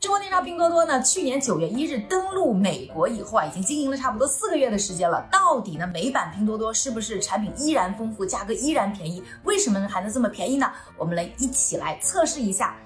中国电商拼多多呢，去年九月一日登陆美国以后啊，已经经营了差不多四个月的时间了。到底呢，美版拼多多是不是产品依然丰富，价格依然便宜？为什么还能这么便宜呢？我们来一起来测试一下。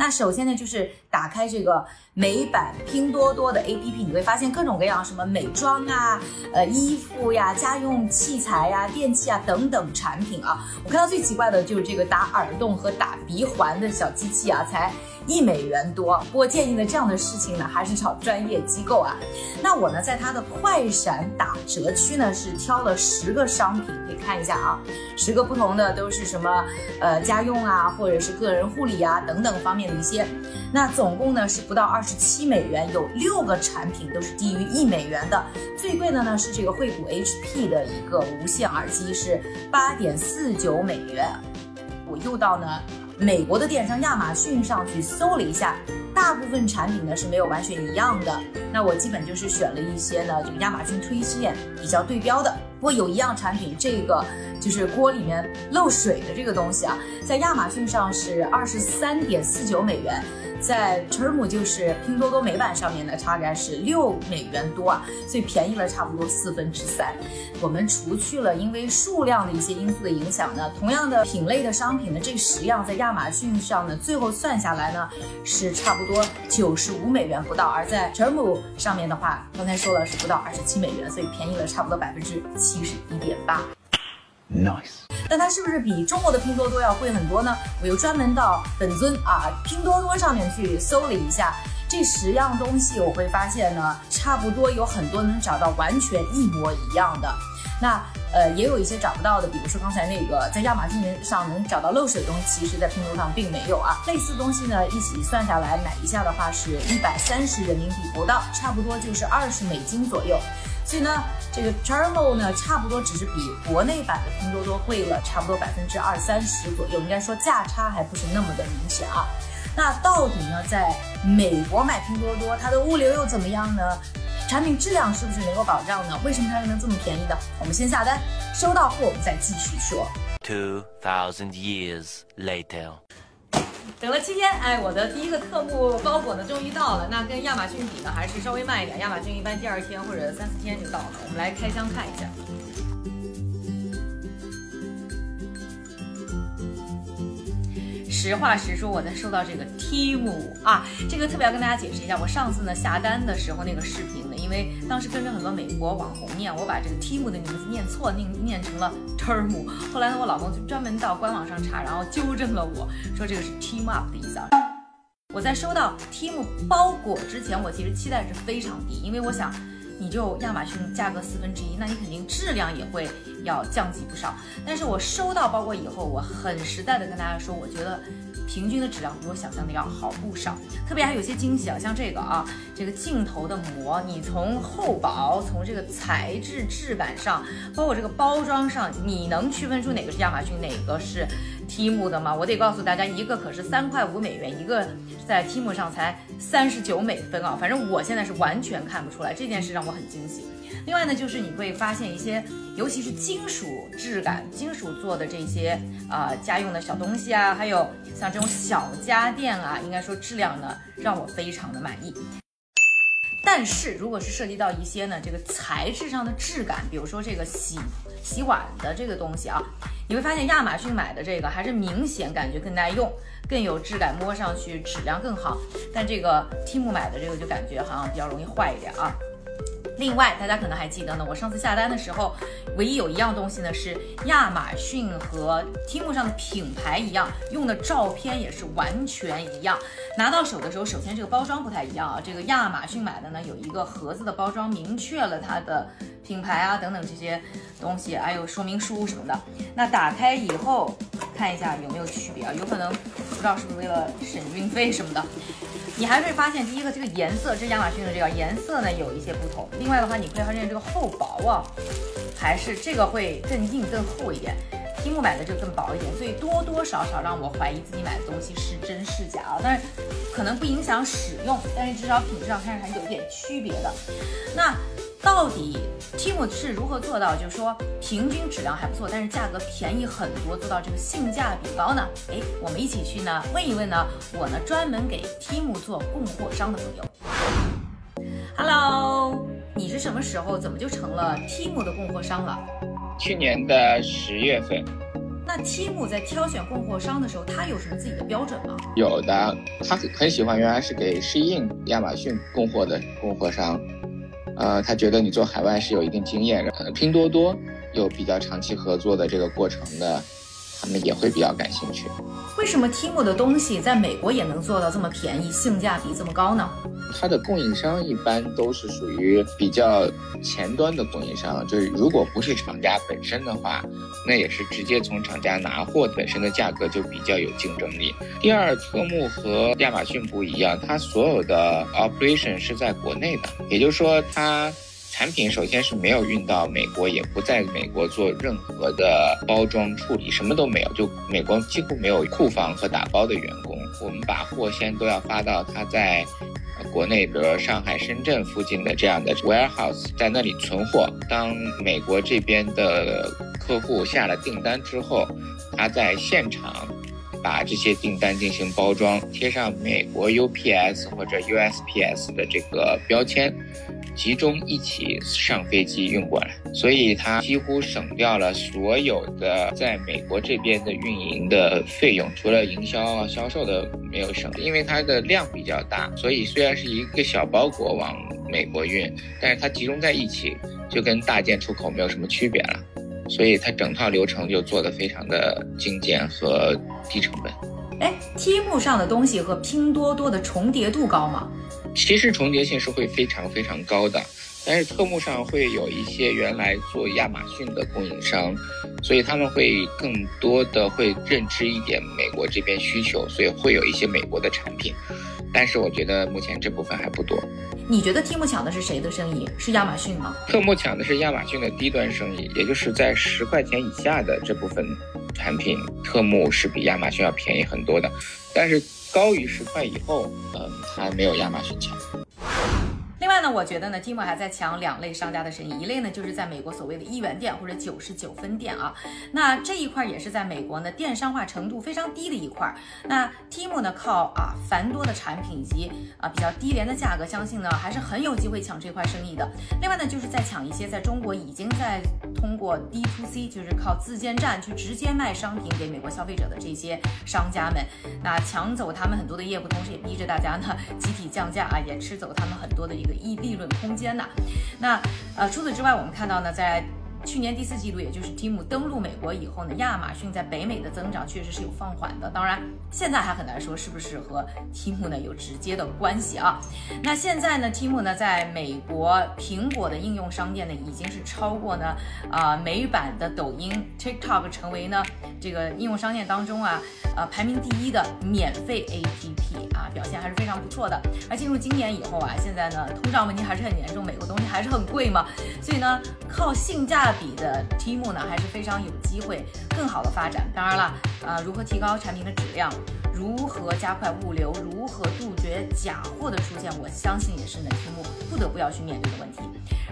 那首先呢，就是打开这个美版拼多多的 APP，你会发现各种各样什么美妆啊、呃衣服呀、家用器材呀、电器啊等等产品啊。我看到最奇怪的就是这个打耳洞和打鼻环的小机器啊，才一美元多。不过建议呢，这样的事情呢，还是找专业机构啊。那我呢，在它的快闪打折区呢，是挑了十个商品，可以看一下啊，十个不同的都是什么呃家用啊，或者是个人护理啊等等方面的。一些，那总共呢是不到二十七美元，有六个产品都是低于一美元的。最贵的呢是这个惠普 HP 的一个无线耳机，是八点四九美元。我又到呢美国的电商亚马逊上去搜了一下，大部分产品呢是没有完全一样的。那我基本就是选了一些呢这个亚马逊推荐比较对标的。不过有一样产品，这个就是锅里面漏水的这个东西啊，在亚马逊上是二十三点四九美元，在 Term 就是拼多多美版上面呢，差价是六美元多啊，所以便宜了差不多四分之三。我们除去了因为数量的一些因素的影响呢，同样的品类的商品呢，这十样在亚马逊上呢，最后算下来呢是差不多九十五美元不到，而在 Term 上面的话，刚才说了是不到二十七美元，所以便宜了差不多百分之。七十一点八，nice。那它是不是比中国的拼多多要贵很多呢？我又专门到本尊啊拼多多上面去搜了一下，这十样东西我会发现呢，差不多有很多能找到完全一模一样的。那呃也有一些找不到的，比如说刚才那个在亚马逊上能找到漏水的东西，其实在拼多多上并没有啊。类似东西呢一起算下来买一下的话是一百三十人民币不到，差不多就是二十美金左右。所以呢，这个 t e r m o 呢，差不多只是比国内版的拼多多贵了差不多百分之二三十左右，应该说价差还不是那么的明显啊。那到底呢，在美国买拼多多，它的物流又怎么样呢？产品质量是不是能够保障呢？为什么它又能这么便宜呢？我们先下单，收到货我们再继续说。Two thousand years later. 等了七天，哎，我的第一个特步包裹呢，终于到了。那跟亚马逊比呢，还是稍微慢一点。亚马逊一般第二天或者三四天就到了。我们来开箱看一下。实话实说，我在收到这个 Tim 啊，这个特别要跟大家解释一下。我上次呢下单的时候那个视频呢，因为当时跟着很多美国网红念，我把这个 Tim 的名字念错，念念成了 Term。后来呢，我老公就专门到官网上查，然后纠正了我说这个是 Team Up 的意思。啊。我在收到 Timu 包裹之前，我其实期待是非常低，因为我想。你就亚马逊价格四分之一，那你肯定质量也会要降级不少。但是我收到包裹以后，我很实在的跟大家说，我觉得平均的质量比我想象的要好不少。特别还有些惊喜啊，像这个啊，这个镜头的膜，你从厚薄，从这个材质质感上，包括这个包装上，你能区分出哪个是亚马逊，哪个是 Tim 的吗？我得告诉大家，一个可是三块五美元，一个在 Tim 上才三十九美分啊。反正我现在是完全看不出来，这件事让我。很惊喜。另外呢，就是你会发现一些，尤其是金属质感、金属做的这些啊家用的小东西啊，还有像这种小家电啊，应该说质量呢让我非常的满意。但是如果是涉及到一些呢这个材质上的质感，比如说这个洗洗碗的这个东西啊，你会发现亚马逊买的这个还是明显感觉更耐用、更有质感，摸上去质量更好。但这个 Tim 买的这个就感觉好像比较容易坏一点啊。另外，大家可能还记得呢，我上次下单的时候，唯一有一样东西呢是亚马逊和 Tim 上的品牌一样，用的照片也是完全一样。拿到手的时候，首先这个包装不太一样啊，这个亚马逊买的呢有一个盒子的包装，明确了它的品牌啊等等这些东西，还有说明书什么的。那打开以后看一下有没有区别啊？有可能不知道是不是为了省运费什么的。你还会发现，第一个这个颜色，这亚马逊的这个颜色呢有一些不同。另外的话，你会发现这个厚薄啊，还是这个会更硬更厚一点。积木买的就更薄一点，所以多多少少让我怀疑自己买的东西是真是假啊。但是可能不影响使用，但是至少品质上看着还是有点区别的。那到底 Temu 是如何做到，就是说平均质量还不错，但是价格便宜很多，做到这个性价比高呢？哎，我们一起去呢问一问呢，我呢专门给 Temu 做供货商的朋友。Hello，你是什么时候怎么就成了 Temu 的供货商了？去年的十月份。那 Temu 在挑选供货商的时候，他有什么自己的标准吗？有的，他很很喜欢原来是给适应亚马逊供货的供货商，呃，他觉得你做海外是有一定经验的。拼多多有比较长期合作的这个过程的。他们也会比较感兴趣。为什么 Temu 的东西在美国也能做到这么便宜，性价比这么高呢？它的供应商一般都是属于比较前端的供应商，就是如果不是厂家本身的话，那也是直接从厂家拿货，本身的价格就比较有竞争力。第二，特木和亚马逊不一样，它所有的 operation 是在国内的，也就是说它。产品首先是没有运到美国，也不在美国做任何的包装处理，什么都没有。就美国几乎没有库房和打包的员工，我们把货先都要发到他在国内，比如上海、深圳附近的这样的 warehouse，在那里存货。当美国这边的客户下了订单之后，他在现场把这些订单进行包装，贴上美国 UPS 或者 USPS 的这个标签。集中一起上飞机运过来，所以它几乎省掉了所有的在美国这边的运营的费用，除了营销啊销售的没有省，因为它的量比较大，所以虽然是一个小包裹往美国运，但是它集中在一起，就跟大件出口没有什么区别了，所以它整套流程就做得非常的精简和低成本。哎，T 木上的东西和拼多多的重叠度高吗？其实重叠性是会非常非常高的，但是特幕上会有一些原来做亚马逊的供应商，所以他们会更多的会认知一点美国这边需求，所以会有一些美国的产品。但是我觉得目前这部分还不多。你觉得特目抢的是谁的生意？是亚马逊吗？特目抢的是亚马逊的低端生意，也就是在十块钱以下的这部分产品，特目是比亚马逊要便宜很多的，但是。高于十块以后，嗯，它没有亚马逊强。那，我觉得呢，Temu 还在抢两类商家的生意，一类呢就是在美国所谓的一元店或者九十九分店啊，那这一块也是在美国呢电商化程度非常低的一块。那 Temu 呢靠啊繁多的产品以及啊比较低廉的价格，相信呢还是很有机会抢这块生意的。另外呢，就是在抢一些在中国已经在通过 D to C，就是靠自建站去直接卖商品给美国消费者的这些商家们，那抢走他们很多的业务，同时也逼着大家呢集体降价啊，也吃走他们很多的一个一。利利润空间呐，那呃除此之外，我们看到呢，在。去年第四季度，也就是 Temu 登陆美国以后呢，亚马逊在北美的增长确实是有放缓的。当然，现在还很难说是不是和 Temu 呢有直接的关系啊。那现在呢，Temu 呢在美国苹果的应用商店呢已经是超过呢啊美版的抖音 TikTok，成为呢这个应用商店当中啊呃排名第一的免费 APP 啊，表现还是非常不错的。而进入今年以后啊，现在呢通胀问题还是很严重，美国东西还是很贵嘛，所以呢靠性价比的 Temu 呢，还是非常有机会更好的发展。当然了，呃，如何提高产品的质量，如何加快物流，如何杜绝假货的出现，我相信也是呢 Temu 不得不要去面对的问题。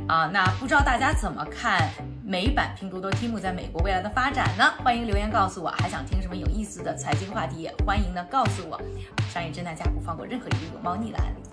啊，那不知道大家怎么看美版拼多多 Temu 在美国未来的发展呢？欢迎留言告诉我。还想听什么有意思的财经话题，欢迎呢告诉我。商业侦探家不放过任何一个有猫腻的案例。